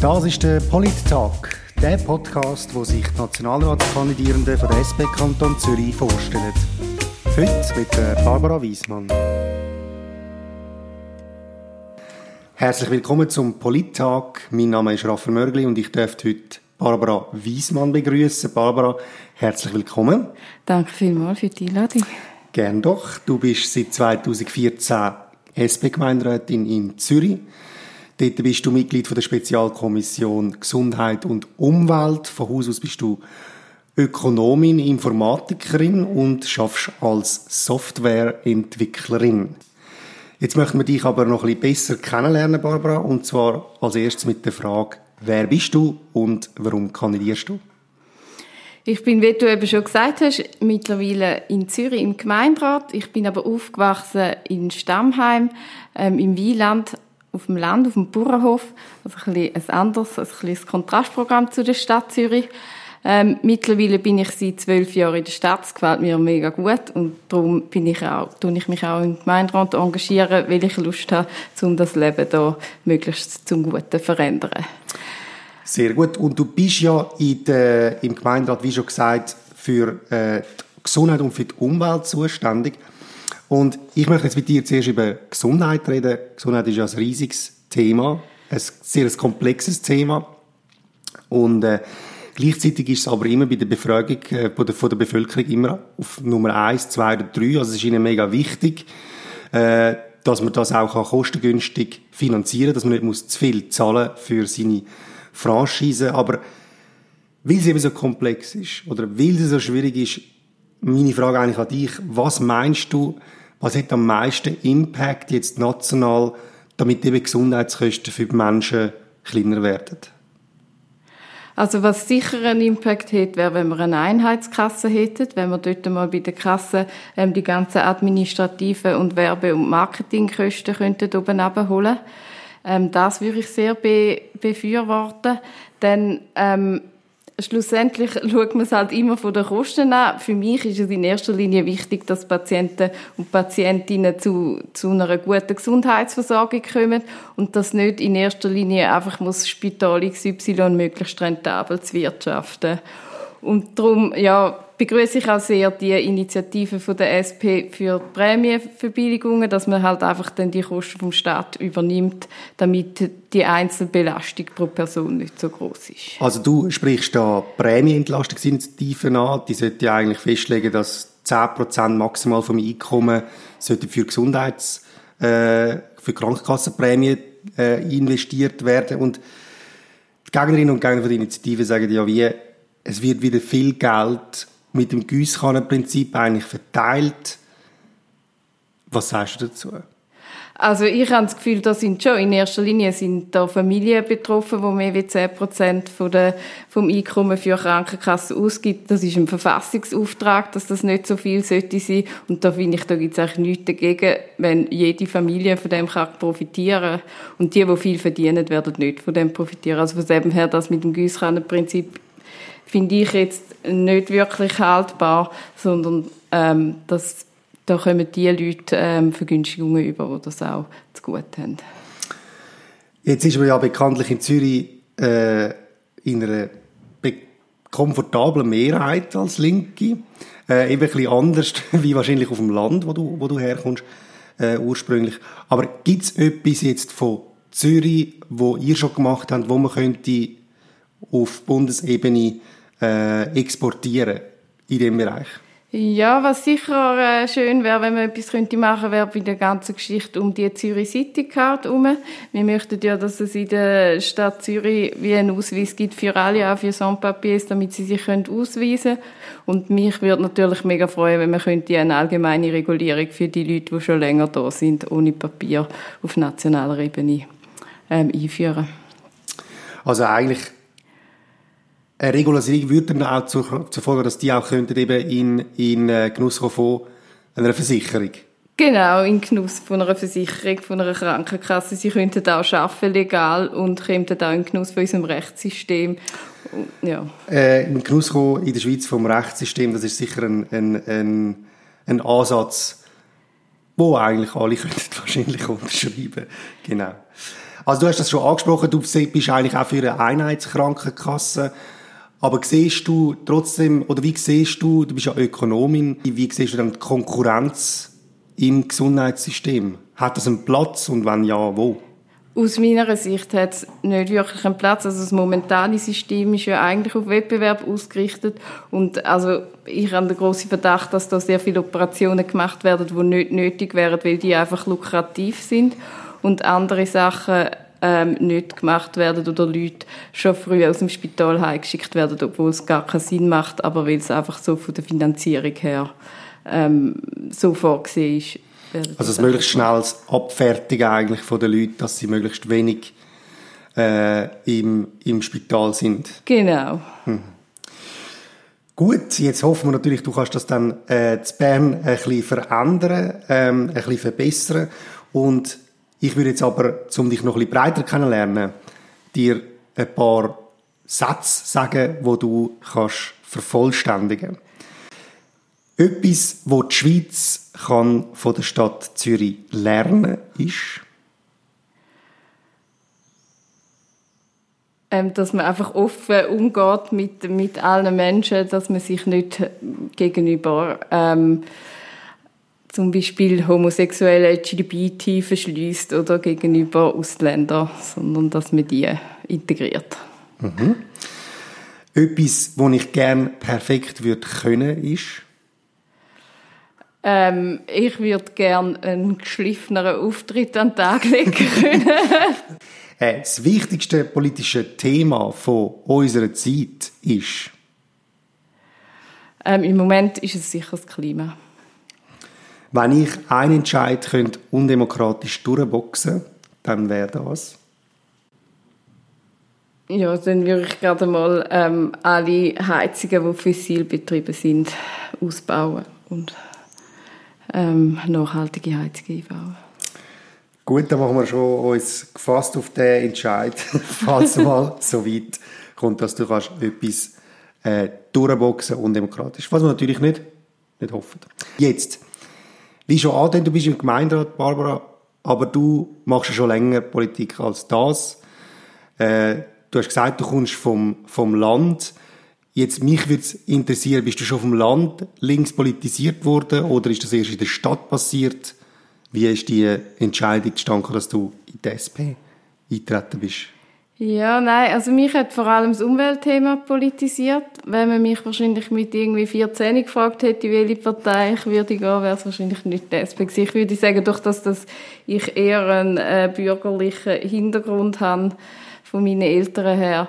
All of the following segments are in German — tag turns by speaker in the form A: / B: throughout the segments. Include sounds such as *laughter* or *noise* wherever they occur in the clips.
A: Das ist der Polit-Talk, der Podcast, wo sich die Nationalratskandidierenden von der SP Kanton Zürich vorstellen. Heute mit Barbara Wiesmann. Herzlich willkommen zum Polit-Talk. Mein Name ist Raphael Mörgli und ich darf heute Barbara Wiesmann begrüßen. Barbara, herzlich willkommen.
B: Danke vielmals für die Einladung.
A: Gern doch. Du bist seit 2014 SP-Gemeinderätin in Zürich. Dort bist du Mitglied der Spezialkommission Gesundheit und Umwelt. Von Haus aus bist du Ökonomin, Informatikerin und schaffst als Softwareentwicklerin. Jetzt möchten wir dich aber noch ein bisschen besser kennenlernen, Barbara, und zwar als erstes mit der Frage, wer bist du und warum kandidierst du?
B: Ich bin, wie du eben schon gesagt hast, mittlerweile in Zürich im Gemeinderat. Ich bin aber aufgewachsen in Stammheim, ähm, im Wieland, auf dem Land, auf dem Bauernhof. Also ein, bisschen ein anderes, ein bisschen Kontrastprogramm zu der Stadt Zürich. Ähm, mittlerweile bin ich seit zwölf Jahren in der Stadt. Es gefällt mir mega gut und darum bin ich auch, tue ich mich auch im Gemeinderat engagieren, weil ich Lust habe, um das Leben da möglichst zum Guten zu verändern.
A: Sehr gut. Und du bist ja der, im Gemeinderat, wie schon gesagt, für äh, die Gesundheit und für die Umwelt zuständig. Und ich möchte jetzt mit dir zuerst über Gesundheit reden. Gesundheit ist ja ein riesiges Thema, ein sehr komplexes Thema. Und äh, gleichzeitig ist es aber immer bei der Befragung äh, von, der, Bevölkerung immer auf Nummer eins, zwei oder drei. Also es ist ihnen mega wichtig, äh, dass man das auch kostengünstig finanzieren kann, dass man nicht muss zu viel zahlen für seine Franchise. Aber weil es eben so komplex ist oder weil es so schwierig ist, meine Frage eigentlich an dich, was meinst du, was hat am meisten Impact jetzt national, damit eben Gesundheitskosten für die Menschen kleiner werden?
B: Also was sicher einen Impact hat, wäre, wenn wir eine Einheitskasse hätten, wenn wir dort mal bei der Kasse ähm, die ganzen administrativen und Werbe- und Marketingkosten könnten oben abholen. Ähm, das würde ich sehr be befürworten, denn ähm, schlussendlich schaut man es halt immer von den Kosten an. Für mich ist es in erster Linie wichtig, dass Patienten und Patientinnen zu, zu einer guten Gesundheitsversorgung kommen und dass nicht in erster Linie einfach muss Spital XY möglichst rentabel zu wirtschaften. Und darum, ja, begrüße ich auch sehr die Initiative von der SP für Prämienverbilligungen, dass man halt einfach dann die Kosten vom Staat übernimmt, damit die Einzelbelastung pro Person nicht so groß ist.
A: Also du sprichst da Prämienentlastungsinitiativen an, die sollte ja eigentlich festlegen, dass 10% maximal vom Einkommen für Gesundheits äh, für Krankenkassenprämien äh, investiert werden und die Gegnerinnen und Gegner von der Initiative sagen ja wie es wird wieder viel Geld mit dem Gießkannenprinzip eigentlich verteilt. Was sagst du dazu?
B: Also ich habe das Gefühl, da sind schon in erster Linie sind da Familien betroffen, wo mehr als 10 Prozent von der, vom Einkommen für Krankenkassen ausgibt. Das ist ein Verfassungsauftrag, dass das nicht so viel sollte sein. Und da finde ich, da gibt es eigentlich nichts dagegen, wenn jede Familie von dem kann profitieren. Und die, die viel verdienen, werden nicht von dem profitieren. Also von dem her, das mit dem Gießkannenprinzip finde ich jetzt nicht wirklich haltbar, sondern ähm, dass da kommen die Leute ähm, Vergünstigungen über, die das auch zu gut haben.
A: Jetzt ist man ja bekanntlich in Zürich äh, in einer komfortablen Mehrheit als Linke. Äh, eben ein anders *laughs* wie wahrscheinlich auf dem Land, wo du, wo du herkommst, äh, ursprünglich. Aber gibt es etwas jetzt von Zürich, wo ihr schon gemacht habt, wo man könnte auf Bundesebene äh, exportieren in dem Bereich?
B: Ja, was sicher äh, schön wäre, wenn man etwas könnte machen, wäre bei der ganzen Geschichte um die Zürich City Card herum. Wir möchten ja, dass es in der Stadt Zürich wie einen Ausweis gibt für alle, auch für Sans-Papiers, damit sie sich können ausweisen können. Und mich würde natürlich mega freuen, wenn man könnte eine allgemeine Regulierung für die Leute, die schon länger da sind, ohne Papier auf nationaler Ebene ähm, einführen.
A: Also eigentlich eine Regularisierung würde dann auch zur, zur Folge, dass die auch könnten eben in, in äh, Genuss von einer Versicherung.
B: Genau, in Genuss von einer Versicherung, von einer Krankenkasse. Sie könnten auch arbeiten, legal, und könnten auch in Genuss von unserem Rechtssystem. Ja.
A: Äh, in Genuss kommen in der Schweiz vom Rechtssystem, das ist sicher ein, ein, ein, ein Ansatz, wo eigentlich alle *laughs* könnten wahrscheinlich unterschreiben. Genau. Also du hast das schon angesprochen, du bist eigentlich auch für eine Einheitskrankenkasse. Aber siehst du trotzdem, oder wie siehst du, du bist ja Ökonomin, wie siehst du dann die Konkurrenz im Gesundheitssystem? Hat das einen Platz und wenn ja, wo?
B: Aus meiner Sicht hat es nicht wirklich einen Platz. Also das momentane System ist ja eigentlich auf Wettbewerb ausgerichtet. Und also ich habe den grossen Verdacht, dass da sehr viele Operationen gemacht werden, die nicht nötig wären, weil die einfach lukrativ sind. Und andere Sachen ähm, nicht gemacht werden oder Leute schon früh aus dem Spital heimgeschickt werden, obwohl es gar keinen Sinn macht, aber weil es einfach so von der Finanzierung her ähm, so vorgesehen ist.
A: Also das möglichst schnelles Abfertigen eigentlich von den Leuten, dass sie möglichst wenig äh, im, im Spital sind.
B: Genau. Hm.
A: Gut, jetzt hoffen wir natürlich, du kannst das dann äh, zu Bern ein bisschen verändern, ähm, ein bisschen verbessern und ich würde jetzt aber, um dich noch ein bisschen breiter kennenlernen, dir ein paar Sätze sagen, wo du kannst vervollständigen. Etwas, wo die Schweiz kann von der Stadt Zürich lernen, ist
B: ähm, dass man einfach offen umgeht mit mit allen Menschen, dass man sich nicht gegenüber ähm, zum Beispiel homosexuelle LGBT verschließt oder gegenüber Ausländern, sondern dass man die integriert.
A: Mhm. Etwas, was ich gerne perfekt würde können, ist?
B: Ähm, ich würde gerne einen geschliffeneren Auftritt an den Tag legen können. *laughs*
A: Äh, das wichtigste politische Thema von unserer Zeit ist?
B: Ähm, Im Moment ist es sicher das Klima.
A: Wenn ich einen Entscheid könnte undemokratisch durchboxen, dann wäre das.
B: Ja, dann würde ich gerade mal ähm, alle Heizungen, die fossil betrieben sind, ausbauen und ähm, nachhaltige Heizungen einbauen.
A: Gut, dann machen wir schon uns gefasst auf den Entscheid, *laughs* falls mal so weit kommt, dass du kannst etwas äh, durchboxen undemokratisch. Was wir natürlich nicht, nicht hoffen. Jetzt wie schon angedeutet, du bist im Gemeinderat, Barbara, aber du machst ja schon länger Politik als das. Äh, du hast gesagt, du kommst vom, vom Land. Jetzt, mich würde es interessieren, bist du schon vom Land links politisiert worden oder ist das erst in der Stadt passiert? Wie ist die Entscheidung gestanden, dass du in die SP eintreten bist?
B: Ja, nein, also mich hat vor allem das Umweltthema politisiert. Wenn man mich wahrscheinlich mit irgendwie 14 gefragt hätte, welche Partei ich würde gehen, wäre es wahrscheinlich nicht die SP Ich würde sagen, durch das, dass ich eher einen äh, bürgerlichen Hintergrund habe, von meinen Eltern her,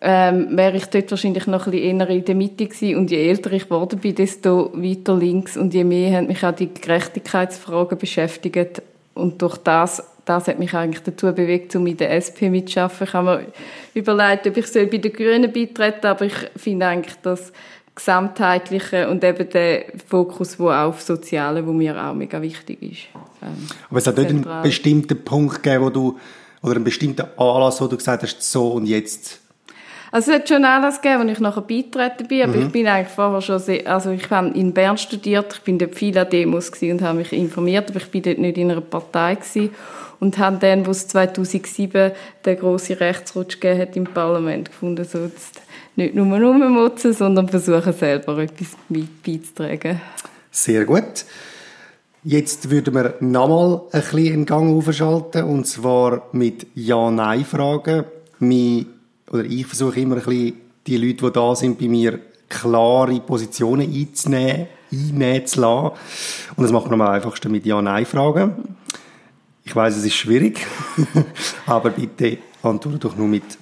B: ähm, wäre ich dort wahrscheinlich noch ein bisschen eher in der Mitte gewesen. Und je älter ich geworden bin, desto weiter links und je mehr haben mich auch die Gerechtigkeitsfragen beschäftigt. Und durch das das hat mich eigentlich dazu bewegt, um in der SP mitzuarbeiten. Ich habe mir überlegt, ob ich bei den Grünen beitreten aber ich finde eigentlich das Gesamtheitliche und eben der Fokus, der auf Soziale, wo mir auch mega wichtig ist.
A: Ähm, aber es hat nicht einen bestimmten Punkt gegeben, wo du, oder einen bestimmten Anlass, wo du gesagt hast, so und jetzt
B: also es hat schon Anlass gegeben, als ich nachher beitreten bin, aber mhm. ich bin eigentlich vorher schon sehr, also ich habe in Bern studiert, ich bin dort viel an Demos und habe mich informiert, aber ich bin dort nicht in einer Partei gewesen und haben dann, wo es 2007 den grossen Rechtsrutsch gegeben hat im Parlament, gefunden, so jetzt nicht nur rummotzen, sondern versuchen selber etwas mit beizutragen.
A: Sehr gut. Jetzt würden wir nochmal ein bisschen in Gang aufschalten, und zwar mit Ja-Nein-Fragen oder ich versuche immer ein bisschen, die Leute, die da sind, bei mir klare Positionen einzunehmen, einnehmen zu lassen. Und das machen wir am einfachsten mit Ja-Nein-Fragen. Ich weiß, es ist schwierig, *laughs* aber bitte antworte doch nur mit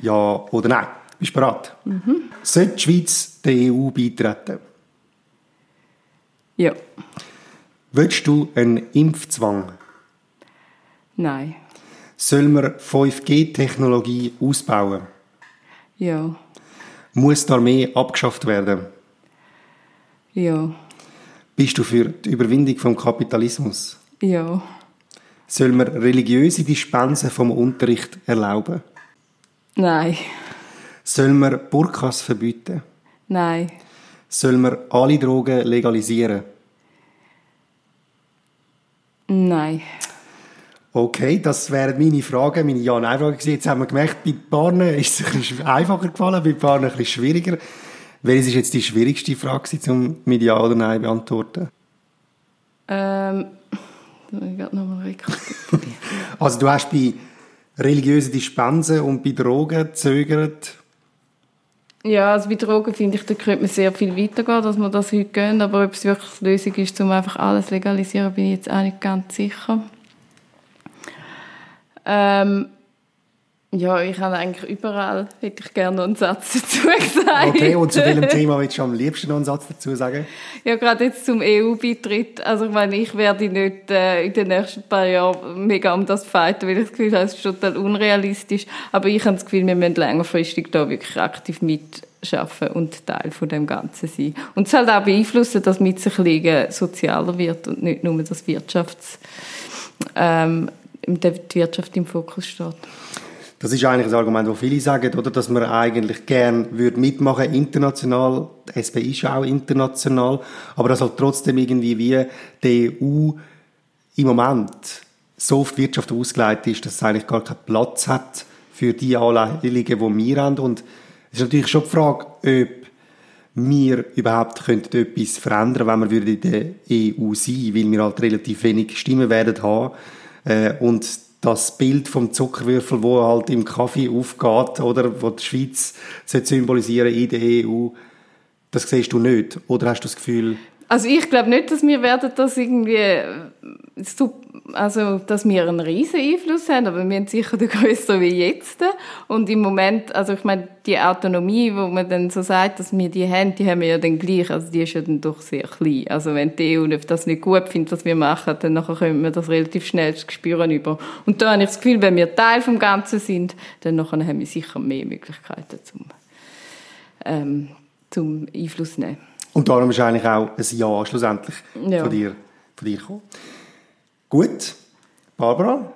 A: Ja oder Nein. Bist du bereit? Mhm. Sollte die Schweiz der EU beitreten?
B: Ja.
A: Willst du einen Impfzwang?
B: Nein.
A: Sollen wir 5G-Technologie ausbauen?
B: Ja.
A: Muss die Armee abgeschafft werden?
B: Ja.
A: Bist du für die Überwindung vom Kapitalismus?
B: Ja.
A: Soll man religiöse Dispensen vom Unterricht erlauben?
B: Nein.
A: Soll man Burkas verbieten?
B: Nein.
A: Soll man alle Drogen legalisieren?
B: Nein.
A: Okay, das wären meine Fragen, meine Ja-Nein-Fragen. Jetzt haben wir gemerkt, bei Paaren ist es ein bisschen einfacher gefallen, bei Paaren ein bisschen schwieriger. Welches ist jetzt die schwierigste Frage, um mit Ja oder Nein beantworten?
B: Ähm, ich gerade nochmal rekapitulieren. *laughs*
A: Also du hast bei religiösen Dispensen und bei Drogen gezögert.
B: Ja, also bei Drogen finde ich, da könnte man sehr viel weitergehen, dass man das heute gehen. Aber ob es wirklich die Lösung ist, um einfach alles legalisieren, bin ich jetzt auch nicht ganz sicher. Ähm, ja, ich habe eigentlich überall, hätte ich gerne noch einen Satz dazu *laughs* gesagt.
A: Okay, und zu welchem Thema willst du am liebsten noch einen Satz dazu sagen?
B: Ja, gerade jetzt zum EU-Beitritt. Also ich meine, ich werde nicht äh, in den nächsten paar Jahren mega um das fighten, weil ich das Gefühl habe, es ist total unrealistisch. Aber ich habe das Gefühl, wir müssen längerfristig da wirklich aktiv mitschaffen und Teil von dem Ganzen sein. Und es halt auch beeinflussen, dass mit sich liegen sozialer wird und nicht nur das Wirtschafts, ähm, die Wirtschaft im Fokus steht.
A: Das ist eigentlich das Argument, das viele sagen, oder, dass man eigentlich gern würde mitmachen international. Die SP ist auch international, aber dass halt trotzdem irgendwie wie die EU im Moment so auf die Wirtschaft ausgelegt ist, dass es eigentlich gar keinen Platz hat für die Anliegen, die wir haben. Und es ist natürlich schon die Frage, ob wir überhaupt könnten etwas verändern, wenn wir in der EU sein, weil wir halt relativ wenig Stimmen werden haben. Äh, und das Bild vom Zuckerwürfel, wo halt im Kaffee aufgeht, oder, wo die Schweiz symbolisieren in der EU, das siehst du nicht. Oder hast du das Gefühl,
B: also ich glaube nicht, dass wir werden das irgendwie also dass wir einen riesen Einfluss haben, aber wir haben sicher den größeren wie jetzt. Und im Moment, also ich meine, die Autonomie, wo man dann so sagt, dass wir die haben, die haben wir ja dann gleich, also die ist ja dann doch sehr klein. Also wenn die EU das nicht gut findet, was wir machen, dann nachher können wir das relativ schnell spüren über. Und da habe ich das Gefühl, wenn wir Teil vom Ganzen sind, dann nachher haben wir sicher mehr Möglichkeiten zum, ähm, zum Einfluss nehmen.
A: Und darum ist eigentlich auch ein Ja schlussendlich ja. von dir, von dir gekommen. Gut, Barbara,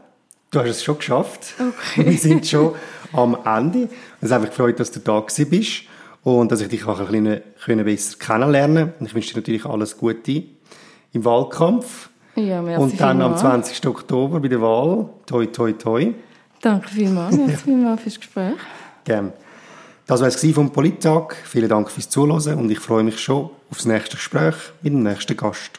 A: du hast es schon geschafft. Okay. Wir sind schon am Ende. Es hat mich gefreut, dass du da bist und dass ich dich auch ein bisschen besser kennenlernen konnte. Ich wünsche dir natürlich alles Gute im Wahlkampf.
B: Ja, merci
A: Und dann am 20. Oktober bei der Wahl. Toi, toi, toi.
B: Danke vielmals. Merci vielmals fürs Gespräch.
A: Gerne. Das war es vom Polittag. Vielen Dank fürs Zuhören und ich freue mich schon auf das nächste Gespräch mit dem nächsten Gast.